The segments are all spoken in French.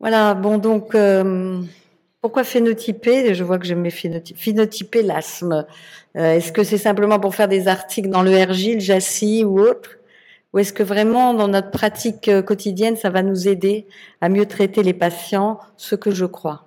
Voilà, bon donc euh, pourquoi phénotyper? Je vois que j'aime mes phénotypes. Phénotyper l'asthme. Euh, est-ce que c'est simplement pour faire des articles dans le RJ, le JACI ou autre? Ou est-ce que vraiment dans notre pratique euh, quotidienne, ça va nous aider à mieux traiter les patients Ce que je crois?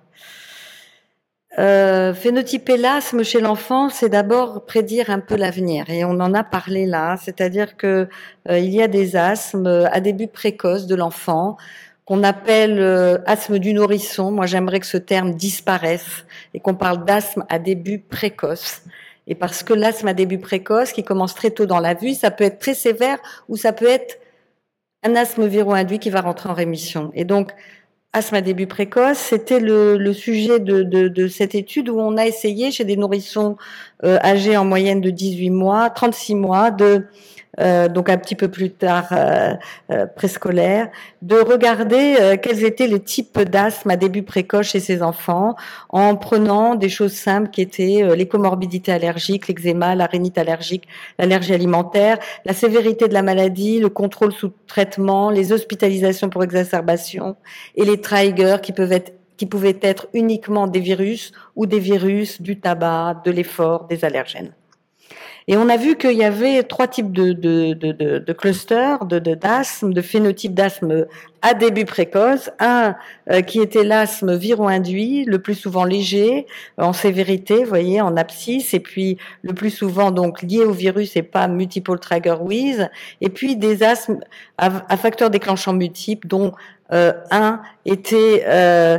Phénotyper l'asthme chez l'enfant, c'est d'abord prédire un peu l'avenir, et on en a parlé là, c'est-à-dire que il y a des asthmes à début précoce de l'enfant qu'on appelle euh, asthme du nourrisson. Moi, j'aimerais que ce terme disparaisse et qu'on parle d'asthme à début précoce. Et parce que l'asthme à début précoce, qui commence très tôt dans la vie, ça peut être très sévère ou ça peut être un asthme viro-induit qui va rentrer en rémission. Et donc, asthme à début précoce, c'était le, sujet de, de, cette étude où on a essayé chez des nourrissons euh, âgés en moyenne de 18 mois, 36 mois, de euh, donc un petit peu plus tard euh, euh, préscolaire, de regarder quels étaient les types d'asthme à début précoce chez ces enfants, en prenant des choses simples qui étaient les comorbidités allergiques, l'eczéma, la allergique, l'allergie alimentaire, la sévérité de la maladie, le contrôle sous traitement, les hospitalisations pour exacerbation et les triggers qui peuvent être qui pouvaient être uniquement des virus ou des virus du tabac, de l'effort, des allergènes. Et on a vu qu'il y avait trois types de, de, de, de clusters de d'asthme, de, phénotypes d'asthme à début précoce. Un euh, qui était l'asthme viro-induit, le plus souvent léger, en sévérité, vous voyez, en abscisse, et puis le plus souvent donc lié au virus et pas multiple trigger with, et puis des asthmes à, facteurs déclenchants multiples, dont euh, un était euh,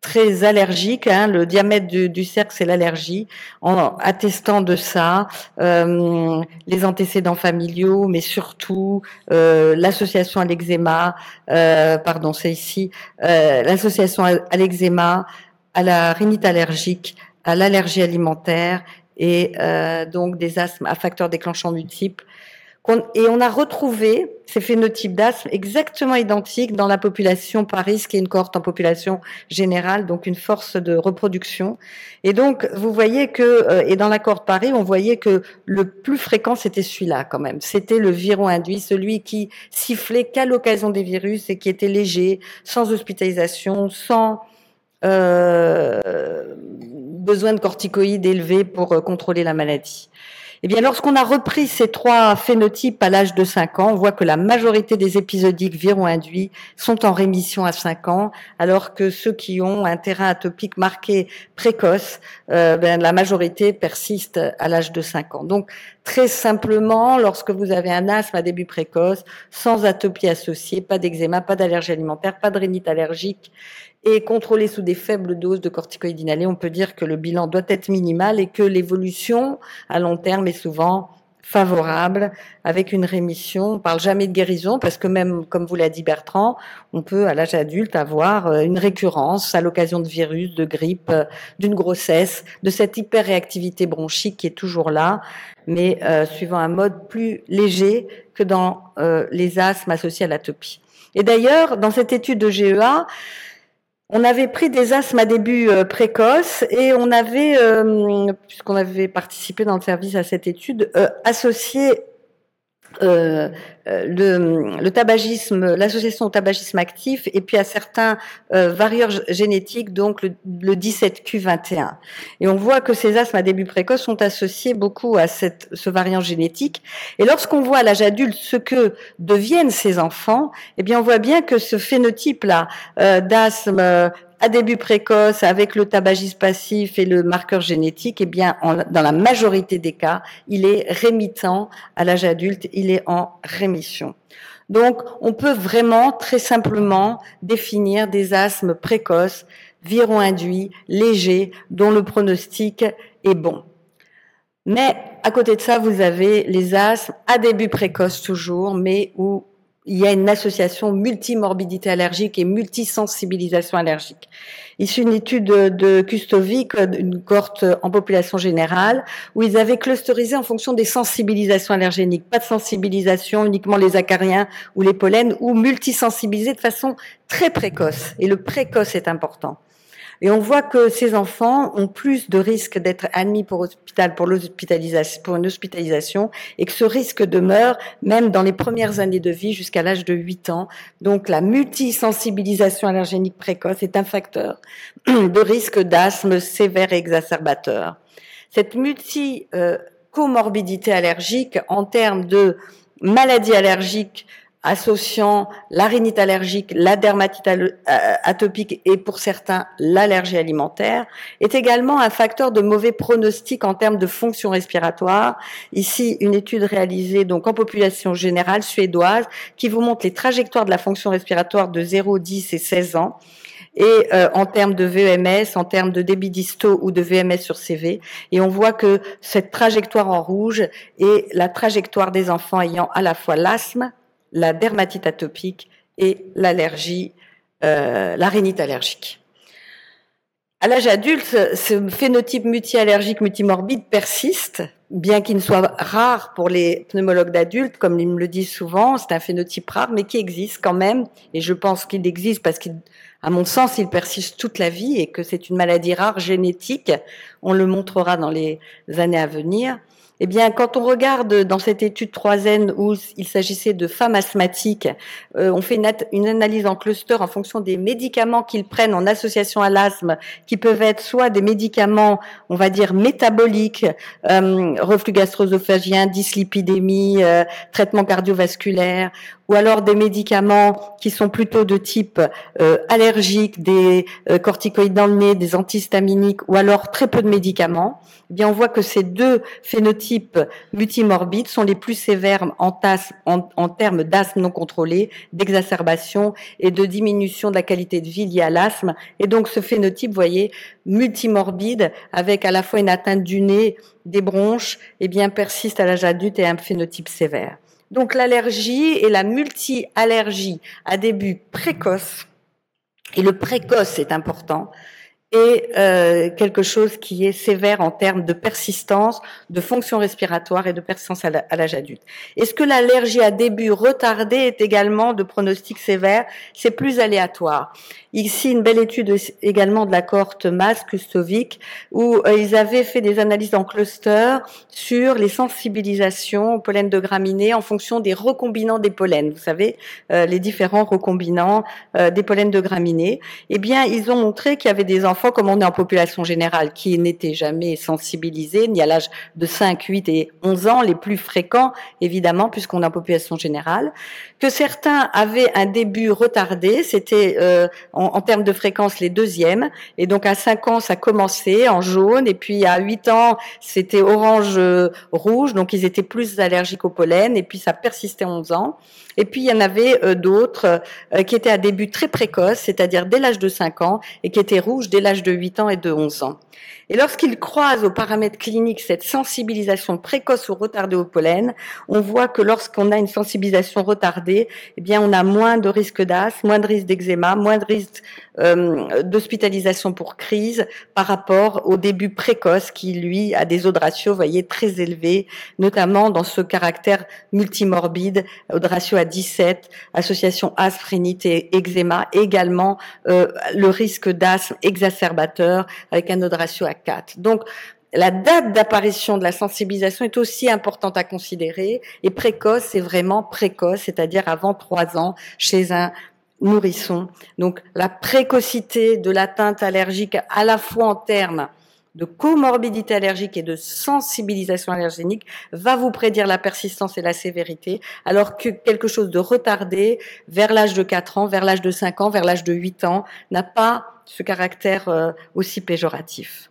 très allergique. Hein, le diamètre du, cercle, c'est l'allergie. En attestant de ça, euh, les antécédents familiaux, mais surtout euh, l'association à l'eczéma, euh, pardon, c'est ici, l'association à, l'eczéma, à la rhinite allergique, à l'allergie alimentaire et donc des asthmes à facteurs déclenchants multiples et on a retrouvé ces phénotypes d'asthme exactement identiques dans la population Paris, qui est une cohorte en population générale, donc une force de reproduction. Et donc, vous voyez que, euh, et dans la cohorte Paris, on voyait que le plus fréquent, c'était celui-là quand même. C'était le viron induit, celui qui sifflait qu'à l'occasion des virus et qui était léger, sans hospitalisation, sans besoin de corticoïdes élevés pour euh, contrôler la maladie. Eh bien, lorsqu'on a repris ces trois phénotypes à l'âge de 5 ans, on voit que la majorité des épisodiques viron-induits sont en rémission à 5 ans, alors que ceux qui ont un terrain atopique marqué précoce, euh, ben, la majorité persiste à l'âge de 5 ans. Donc, très simplement, lorsque vous avez un asthme à début précoce, sans atopie associée, pas d'eczéma, pas d'allergie alimentaire, pas de rhinite allergique, et contrôlé sous des faibles doses de corticoïdes inhalés, on peut dire que le bilan doit être minimal et que l'évolution à long terme est souvent favorable avec une rémission. On parle jamais de guérison parce que même, comme vous l'a dit Bertrand, on peut à l'âge adulte avoir euh, une récurrence à l'occasion de virus, de grippe, euh, d'une grossesse, de cette hyperréactivité bronchique qui est toujours là, mais euh, suivant un mode plus léger que dans les asthmes associés à l'atopie. Et d'ailleurs, dans cette étude de GEA, on avait pris des asthmes à début euh, précoce et on avait, euh, puisqu'on avait participé dans le service à cette étude, euh, associé euh, euh, le, le, tabagisme, l'association au tabagisme actif, et puis à certains euh, varieurs génétiques, donc le, 17Q21. Et on voit que ces asthmes à début précoce sont associés beaucoup à cette, ce variant génétique. Et lorsqu'on voit à l'âge adulte ce que deviennent ces enfants, eh bien on voit bien que ce phénotype-là d'asthme à début précoce avec le tabagisme passif et le marqueur génétique, eh bien, dans la majorité des cas, il est rémitant à l'âge adulte, il est en rémission. Donc, on peut vraiment très simplement définir des asthmes précoces, viron-induits, légers, dont le pronostic est bon. Mais à côté de ça, vous avez les asthmes à début précoce toujours, mais où il y a une association multimorbidité allergique et multisensibilisation allergique. Ici, une étude de Kustovic, une cohorte en population générale, où ils avaient clusterisé en fonction des sensibilisations allergéniques. Pas de sensibilisation, uniquement les acariens ou les pollens, ou multisensibilisés de façon très précoce. Et le précoce est important. Et on voit que ces enfants ont plus de risques d'être admis pour pour l'hospitalisation pour une hospitalisation et que ce risque demeure même dans les premières années de vie jusqu'à l'âge de 8 ans. Donc la multisensibilisation allergénique précoce est un facteur de risque d'asthme sévère et exacerbateur. Cette multi euh, comorbidité allergique en termes de maladies allergiques associant la rhinite allergique, la dermatite euh, atopique et pour certains l'allergie alimentaire, est également un facteur de mauvais pronostic en termes de fonction respiratoire. Ici, une étude réalisée donc en population générale suédoise qui vous montre les trajectoires de la fonction respiratoire de 0, 10 et 16 ans et euh, en termes de VMS, en termes de débit disto ou de VMS sur CV. Et on voit que cette trajectoire en rouge est la trajectoire des enfants ayant à la fois l'asthme, la dermatite atopique et l'allergie, euh, la rhinite allergique. À l'âge adulte, ce phénotype multiallergique multimorbide persiste, bien qu'il ne soit rare pour les pneumologues d'adultes, comme ils me le disent souvent, c'est un phénotype rare, mais qui existe quand même, et je pense qu'il existe parce qu'à mon sens, il persiste toute la vie et que c'est une maladie rare génétique. On le montrera dans les années à venir. Eh bien, quand on regarde dans cette étude 3N où il s'agissait de femmes asthmatiques, euh, on fait une, analyse en cluster en fonction des médicaments qu'ils prennent en association à l'asthme, qui peuvent être soit des médicaments, on va dire, métaboliques, euh, reflux gastro-œsophagien, dyslipidémie, euh, traitement cardiovasculaire, ou alors des médicaments qui sont plutôt de type euh, allergique, des euh, corticoïdes dans le nez, des antihistaminiques, ou alors très peu de médicaments, eh bien on voit que ces deux phénotypes multimorbides sont les plus sévères en, termes d'asthme non contrôlé, d'exacerbation et de diminution de la qualité de vie liée à l'asthme. Et donc ce phénotype, vous voyez, multimorbide, avec à la fois une atteinte du nez, des bronches, eh bien persiste à l'âge adulte et un phénotype sévère. Donc l'allergie et la multi-allergie à début précoce, et le précoce est important, et euh, quelque chose qui est sévère en termes de persistance, de fonction respiratoire et de persistance à l'âge adulte. Est-ce que l'allergie à début retardé est également de pronostic sévère? C'est plus aléatoire. Ici, une belle étude également de la cohorte MAS Kustovic, où euh, ils avaient fait des analyses en cluster sur les sensibilisations au pollen de graminées en fonction des recombinants des pollens. Vous savez, euh, les différents recombinants euh, des pollens de graminées. Eh bien, ils ont montré qu'il y avait des enfants, comme on est en population générale, qui n'étaient jamais sensibilisés, ni à l'âge de 5, 8 et 11 ans, les plus fréquents, évidemment, puisqu'on est en population générale, que certains avaient un début retardé, c'était en, termes de fréquence les deuxièmes. Et donc à 5 ans, ça commençait en jaune, et puis à 8 ans, c'était orange-rouge, euh, donc ils étaient plus allergiques au pollen, et puis ça persistait 11 ans. Et puis il y en avait euh, d'autres euh, qui étaient à début très précoce, c'est-à-dire dès l'âge de 5 ans, et qui étaient rouges dès l'âge de 8 ans et de 11 ans. Et lorsqu'ils croisent aux paramètres cliniques cette sensibilisation précoce ou retardée au pollen, on voit que lorsqu'on a une sensibilisation retardée, eh bien, on a moins de risque d'asthme, moins de risque d'eczéma, moins de risque euh, d'hospitalisation pour crise par rapport au début précoce qui, lui, a des de ratio, voyez, très élevés, notamment dans ce caractère multimorbide, de ratio à 17, association asthme, et eczéma, également euh, le risque d'asthme exacerbateur avec un de ratio à 4. Donc, la date d'apparition de la sensibilisation est aussi importante à considérer et précoce, c'est vraiment précoce, c'est-à-dire avant trois ans chez un nourrisson. Donc la précocité de l'atteinte allergique à la fois en termes de comorbidité allergique et de sensibilisation allergénique va vous prédire la persistance et la sévérité, alors que quelque chose de retardé vers l'âge de 4 ans, vers l'âge de 5 ans, vers l'âge de 8 ans n'a pas ce caractère euh, aussi péjoratif.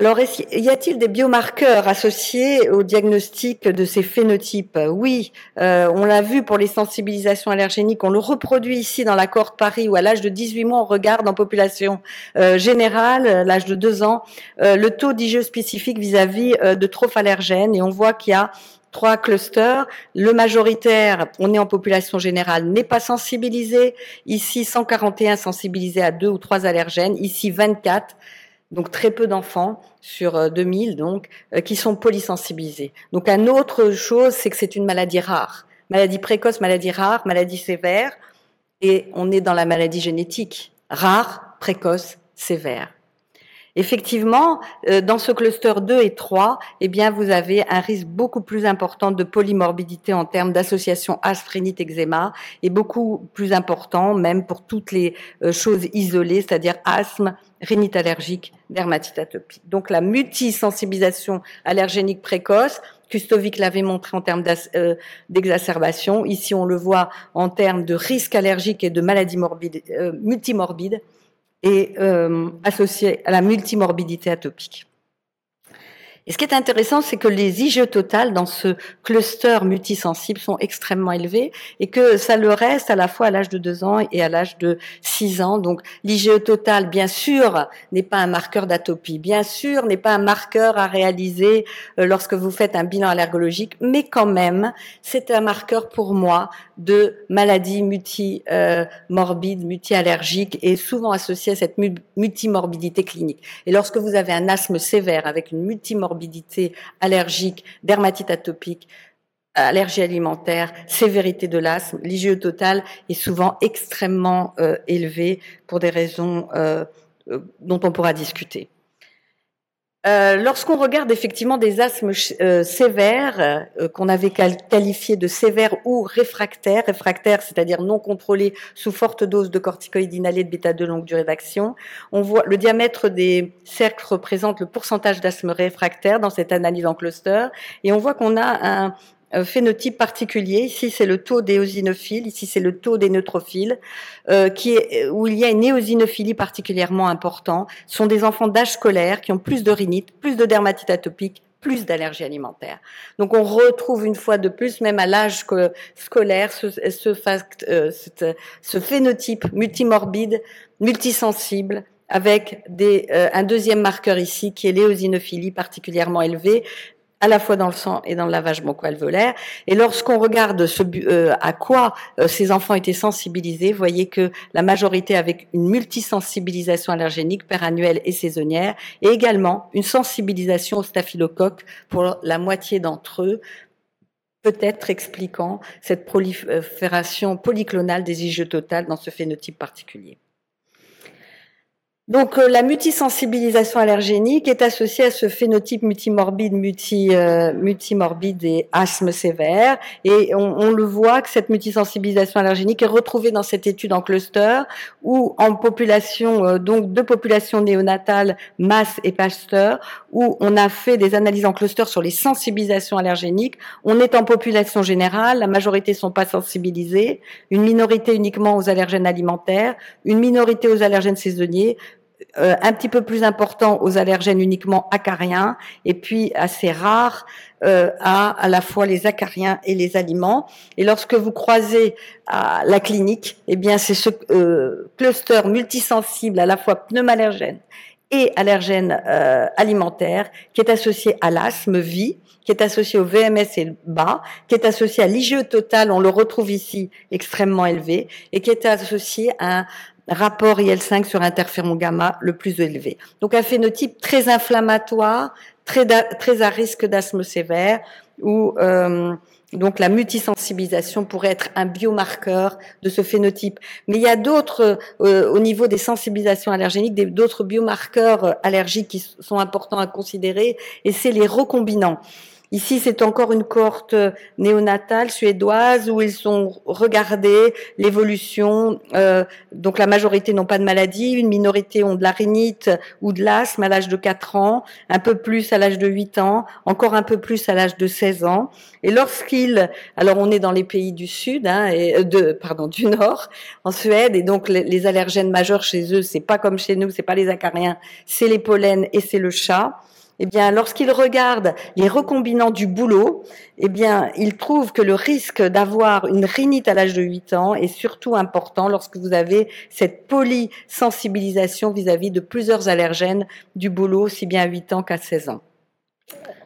Alors, y a-t-il des biomarqueurs associés au diagnostic de ces phénotypes? Oui, euh, on l'a vu pour les sensibilisations allergéniques, on le reproduit ici dans la cohorte Paris où à l'âge de 18 mois, on regarde en population euh, générale, l'âge de 2 ans, euh, le taux d'IgE spécifique vis-à-vis de trophes allergènes et on voit qu'il y a trois clusters. Le majoritaire, on est en population générale, n'est pas sensibilisé. Ici, 141 sensibilisés à deux ou trois allergènes. Ici, 24 donc très peu d'enfants sur 2000 euh, donc euh, qui sont polysensibilisés. Donc un autre chose, c'est que c'est une maladie rare, maladie précoce, maladie rare, maladie sévère, et on est dans la maladie génétique rare précoce sévère. Effectivement, euh, dans ce cluster 2 et 3, eh bien, vous avez un risque beaucoup plus important de polymorbidité en termes d'association asthme-eczéma et beaucoup plus important même pour toutes les euh, choses isolées, c'est-à-dire asthme, rhinite allergique, dermatite atopique. Donc la multisensibilisation allergénique précoce, Kustovic l'avait montré en termes euh, d'exacerbation. Ici, on le voit en termes de risque allergique et de maladie morbide, multimorbide et euh, associé à la multimorbidité atopique. Et ce qui est intéressant, c'est que les IgE totales dans ce cluster multisensible sont extrêmement élevés et que ça le reste à la fois à l'âge de 2 ans et à l'âge de 6 ans. Donc l'IgE total, bien sûr, n'est pas un marqueur d'atopie, bien sûr, n'est pas un marqueur à réaliser euh, lorsque vous faites un bilan allergologique, mais quand même, c'est un marqueur pour moi de maladie multimorbide, multi-allergique et souvent associée à cette multimorbidité clinique. Et lorsque vous avez un asthme sévère avec une multimorbidité allergique, dermatite atopique, allergie alimentaire, sévérité de l'asthme, l'IgE total est souvent extrêmement euh, élevé pour des raisons euh, euh, dont on pourra discuter. Euh, lorsqu'on regarde effectivement des asthmes euh, sévères, euh, qu'on avait qualifiés de sévères ou réfractaires, réfractaires c'est-à-dire non contrôlés sous forte dose de corticoïdes inhalés de bêta de longue durée d'action, on voit le diamètre des cercles représente le pourcentage d'asthme réfractaire dans cette analyse en cluster, et on voit qu'on a un, phénotype particulier. Ici, c'est le taux d'éosinophiles, ici, c'est le taux des neutrophiles, euh, qui est, où il y a une éosinophilie particulièrement importante. Sont des enfants d'âge scolaire qui ont plus de rhinite, plus de dermatite atopique, plus d'allergies alimentaires. Donc on retrouve une fois de plus, même à l'âge scolaire, ce, euh, phénotype multimorbide, multisensible, avec des, euh, un deuxième marqueur ici qui est l'éosinophilie particulièrement élevée, à la fois dans le sang et dans le lavage bucco-alvéolaire. Et lorsqu'on regarde ce, euh, à quoi euh, ces enfants étaient sensibilisés, vous voyez que la majorité avec une multisensibilisation allergénique père-annuelle et saisonnière, et également une sensibilisation au staphylocoque pour la moitié d'entre eux, peut-être expliquant cette prolifération polyclonale des IgE totales dans ce phénotype particulier. Donc euh, la multisensibilisation allergénique est associée à ce phénotype multimorbide, multi, euh, multimorbide et asthme sévère. Et on, le voit que cette multisensibilisation allergénique est retrouvée dans cette étude en cluster ou en population, euh, donc deux populations néonatales, Masse et Pasteur, où on a fait des analyses en cluster sur les sensibilisations allergéniques. On est en population générale, la majorité sont pas sensibilisées, une minorité uniquement aux allergènes alimentaires, une minorité aux allergènes saisonniers, euh, un petit peu plus important aux allergènes uniquement acariens et puis assez rare euh, à à la fois les acariens et les aliments. Et lorsque vous croisez à la clinique, eh bien c'est ce euh, cluster multisensible à la fois pneumallergène et allergène euh, alimentaire qui est associé à l'asthme vie qui est associé au VMS et le bas, qui est associé à l'IgE total, on le retrouve ici extrêmement élevé, et qui est associé à un rapport IL5 sur interféron gamma le plus élevé. Donc un phénotype très inflammatoire, très, très à risque d'asthme sévère, où euh, donc la multisensibilisation pourrait être un biomarqueur de ce phénotype. Mais il y a d'autres, euh, au niveau des sensibilisations allergéniques, d'autres biomarqueurs allergiques qui sont importants à considérer, et c'est les recombinants. Ici, c'est encore une cohorte néonatale suédoise où ils ont regardé l'évolution. Euh, donc la majorité n'ont pas de maladie, une minorité ont de la rhinite ou de l'asthme à l'âge de 4 ans, un peu plus à l'âge de 8 ans, encore un peu plus à l'âge de 16 ans. Et lorsqu'ils, alors on est dans les pays du sud, hein, euh, de, pardon, du nord, en Suède, et donc les, les allergènes majeurs chez eux, c'est pas comme chez nous, c'est pas les acariens, c'est les pollens et c'est le chat eh bien, lorsqu'il regarde les recombinants du boulot, eh bien, il trouve que le risque d'avoir une rhinite à l'âge de 8 ans est surtout important lorsque vous avez cette polysensibilisation vis-à-vis de plusieurs allergènes du boulot, aussi bien à 8 ans qu'à 16 ans.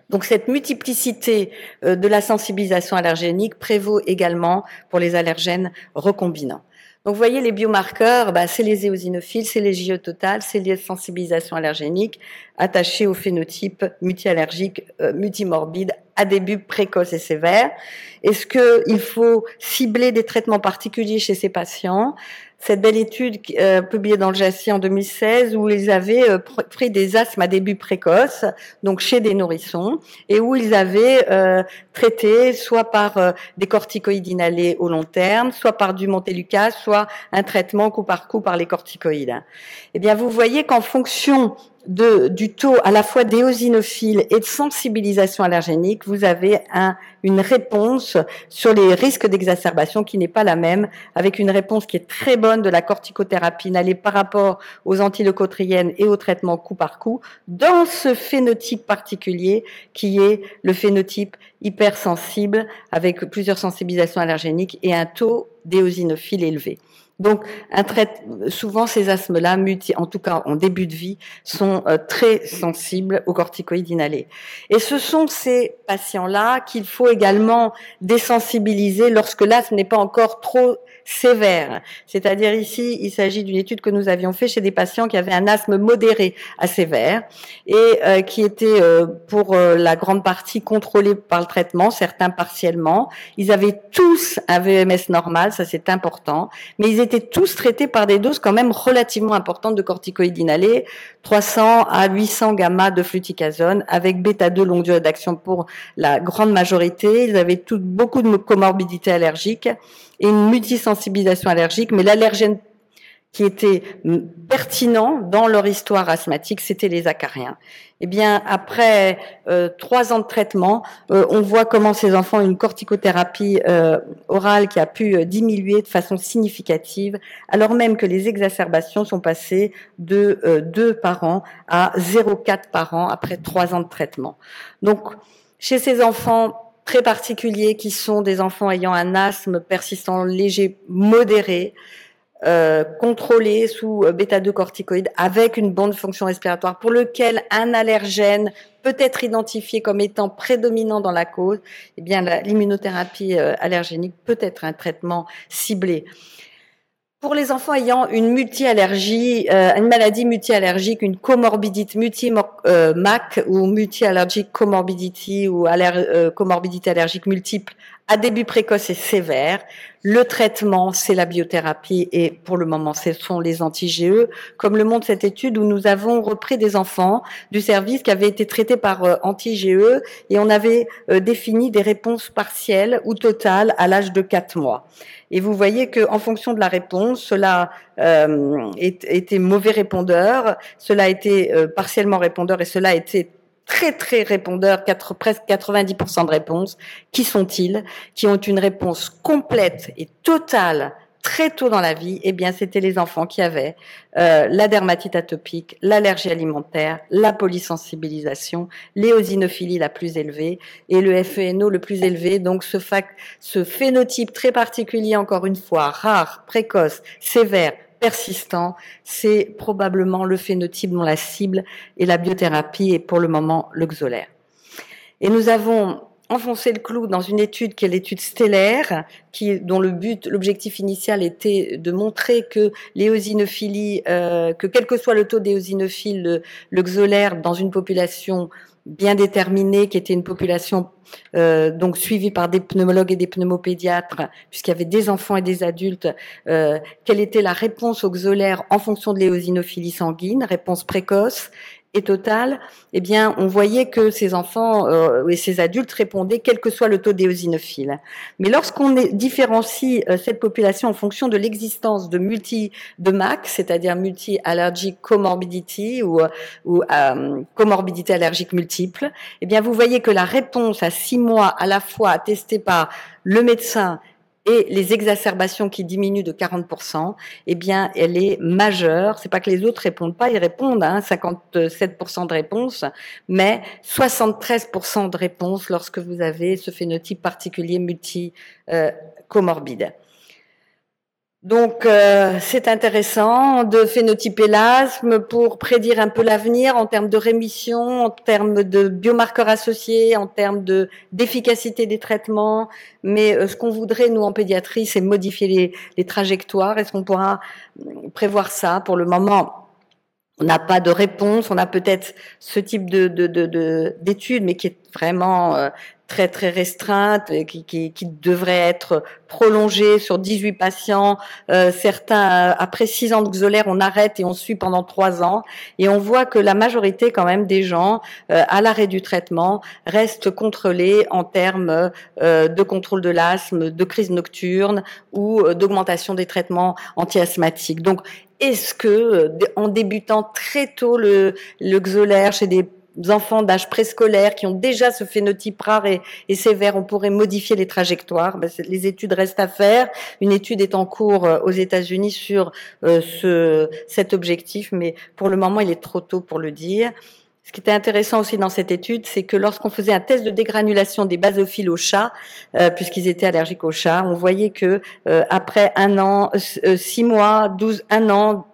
Donc cette multiplicité euh, de la sensibilisation allergénique prévaut également pour les allergènes recombinants. Donc, vous voyez, les biomarqueurs, bah, c'est les éosinophiles, c'est les JE total, c'est les sensibilisations allergéniques attachées au phénotype multiallergique, euh, multimorbide à début précoce et sévère. Est-ce qu'il faut cibler des traitements particuliers chez ces patients? Cette belle étude euh, publiée dans le JACI en 2016 où ils avaient euh, pris des asthmes à début précoce, donc chez des nourrissons, et où ils avaient euh, traité soit par des corticoïdes inhalés au long terme, soit par du montelukast, soit un traitement coup par coup par les corticoïdes. Eh bien, vous voyez qu'en fonction de, du taux à la fois d'éosinophile et de sensibilisation allergénique, vous avez un, une réponse sur les risques d'exacerbation qui n'est pas la même, avec une réponse qui est très bonne de la corticothérapie par rapport aux antileucotriennes et au traitement coup par coup, dans ce phénotype particulier qui est le phénotype hypersensible, avec plusieurs sensibilisations allergéniques et un taux d'éosinophile élevé. Donc, un souvent ces asthmes-là, en tout cas en début de vie, sont euh, très sensibles aux corticoïdes inhalés. Et ce sont ces patients-là qu'il faut également désensibiliser lorsque l'asthme n'est pas encore trop sévère. C'est-à-dire ici, il s'agit d'une étude que nous avions fait chez des patients qui avaient un asthme modéré à sévère et euh, qui étaient euh, pour la grande partie contrôlés par le traitement, certains partiellement. Ils avaient tous un VMS normal, ça c'est important, mais ils étaient tous traités par des doses quand même relativement importantes de corticoïdes inhalés, 300 à 800 gamma de fluticasone avec bêta-2 longue durée d'action pour la grande majorité. Ils avaient beaucoup de comorbidités allergiques et une multisensibilisation allergique, mais l'allergène qui était pertinent dans leur histoire asthmatique, c'était les acariens. Eh bien, après euh, trois ans de traitement, euh, on voit comment ces enfants ont une corticothérapie euh, orale qui a pu diminuer de façon significative, alors même que les exacerbations sont passées de 2 par an à 0,4 par an après trois ans de traitement. Donc, chez ces enfants, très particuliers qui sont des enfants ayant un asthme persistant léger modéré, euh, contrôlé sous euh, bêta-2 corticoïdes avec une bonne fonction respiratoire pour lequel un allergène peut être identifié comme étant prédominant dans la cause, eh bien l'immunothérapie euh, allergénique peut être un traitement ciblé. Pour les enfants ayant une euh, une maladie multi-allergique, une comorbidité multi-MAC euh, ou multi-allergique comorbidity ou euh, comorbidité allergique multiple à début précoce et sévère, le traitement, c'est la biothérapie et pour le moment, ce sont les anti-GE, comme le montre cette étude où nous avons repris des enfants du service qui avaient été traités par anti-GE et on avait défini des réponses partielles ou totales à l'âge de 4 mois. Et vous voyez que en fonction de la réponse, cela euh, était mauvais répondeur, cela été euh, partiellement répondeur et cela a très très répondeur, presque 90% de réponses. Qui sont-ils? Qui ont une réponse complète et totale très tôt dans la vie, eh bien, c'était les enfants qui avaient euh, la dermatite atopique, l'allergie alimentaire, la polysensibilisation, l'éosinophilie la plus élevée et le FENO le plus élevé. Donc, ce, ce phénotype très particulier, encore une fois, rare, précoce, sévère, persistant, c'est probablement le phénotype dont la cible est la biothérapie et pour le moment le xolaire. Et nous avons enfoncer le clou dans une étude qui est l'étude stellaire, qui, dont le but, l'objectif initial était de montrer que l'éosinophilie, euh, que quel que soit le taux d'éosinophile, le, le xolaire dans une population bien déterminée, qui était une population euh, donc suivie par des pneumologues et des pneumopédiatres, puisqu'il y avait des enfants et des adultes, euh, quelle était la réponse au xolaire en fonction de l'éosinophilie sanguine, réponse précoce, et totale, eh bien, on voyait que ces enfants euh, et ces adultes répondaient quel que soit le taux d'éosinophile. Mais lorsqu'on différencie euh, cette population en fonction de l'existence de multi de MAC, c'est-à-dire multi-allergic comorbidity ou, euh, ou comorbidité allergique multiple, eh bien, vous voyez que la réponse à six mois à la fois attestée par le médecin et les exacerbations qui diminuent de 40%, eh bien, elle est majeure. C'est pas que les autres répondent pas, ils répondent, hein, 57% de réponses, mais 73% de réponses lorsque vous avez ce phénotype particulier multi-comorbide. Euh, donc euh, c'est intéressant de phénotyper l'asthme pour prédire un peu l'avenir en termes de rémission, en termes de biomarqueurs associés, en termes de d'efficacité des traitements. Mais euh, ce qu'on voudrait nous en pédiatrie, c'est modifier les, trajectoires. Est-ce qu'on pourra prévoir ça Pour le moment, on n'a pas de réponse. On a peut-être ce type de d'études, mais qui est vraiment euh, très très restreinte qui, qui, qui, devrait être prolongée sur 18 patients. Euh, certains, euh, après 6 ans de xolaire, on arrête et on suit pendant 3 ans. Et on voit que la majorité quand même des gens euh, à l'arrêt du traitement restent contrôlés en termes euh, de contrôle de l'asthme, de crise nocturne ou d'augmentation des traitements anti-asthmatiques. Donc, est-ce que en débutant très tôt le, le xolaire chez des enfants d'âge préscolaire qui ont déjà ce phénotype rare et, sévère, on pourrait modifier les trajectoires. Ben, les études restent à faire. Une étude est en cours euh, aux États-Unis sur euh, ce, cet objectif, mais pour le moment, il est trop tôt pour le dire. Ce qui était intéressant aussi dans cette étude, c'est que lorsqu'on faisait un test de dégranulation des basophiles aux chats, euh, puisqu'ils étaient allergiques aux chats, on voyait que après un an, six mois, douze, un an,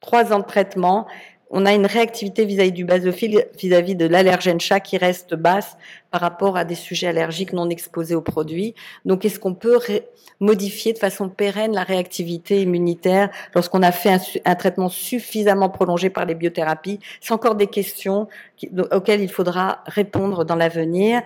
trois ans de traitement, on a une réactivité vis-à-vis du basophile, vis-à-vis de l'allergène chat qui reste basse par rapport à des sujets allergiques non exposés aux produits. Donc, est-ce qu'on peut modifier de façon pérenne la réactivité immunitaire lorsqu'on a fait un, traitement suffisamment prolongé par les biothérapies? C'est encore des questions auxquelles il faudra répondre dans l'avenir.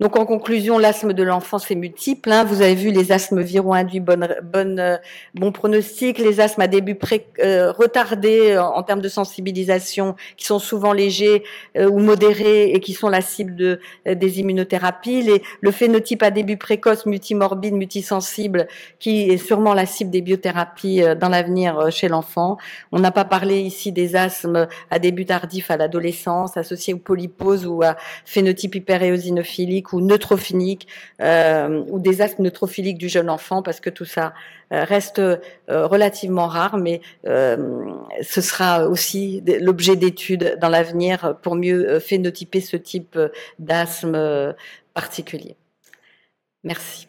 Donc en conclusion, l'asthme de l'enfance est multiple. Hein. Vous avez vu les asthmes viraux induits bonne, bonne, euh, bon pronostic, les asthmes à début pré, euh, retardés euh, en, termes de sensibilisation, qui sont souvent légers ou modérés et qui sont la cible de, des immunothérapies. Les, le phénotype à début précoce, multimorbide, multisensible, qui est sûrement la cible des biothérapies dans l'avenir chez l'enfant. On n'a pas parlé ici des asthmes à début tardif à l'adolescence, associés aux polyposes ou à phénotype hyperéosinophilique ou neutrophiliques euh, ou des asthmes neutrophiliques du jeune enfant parce que tout ça euh, reste euh, relativement rare, mais ce sera aussi l'objet d'études dans l'avenir pour mieux phénotyper ce type d'asthme particulier. Merci.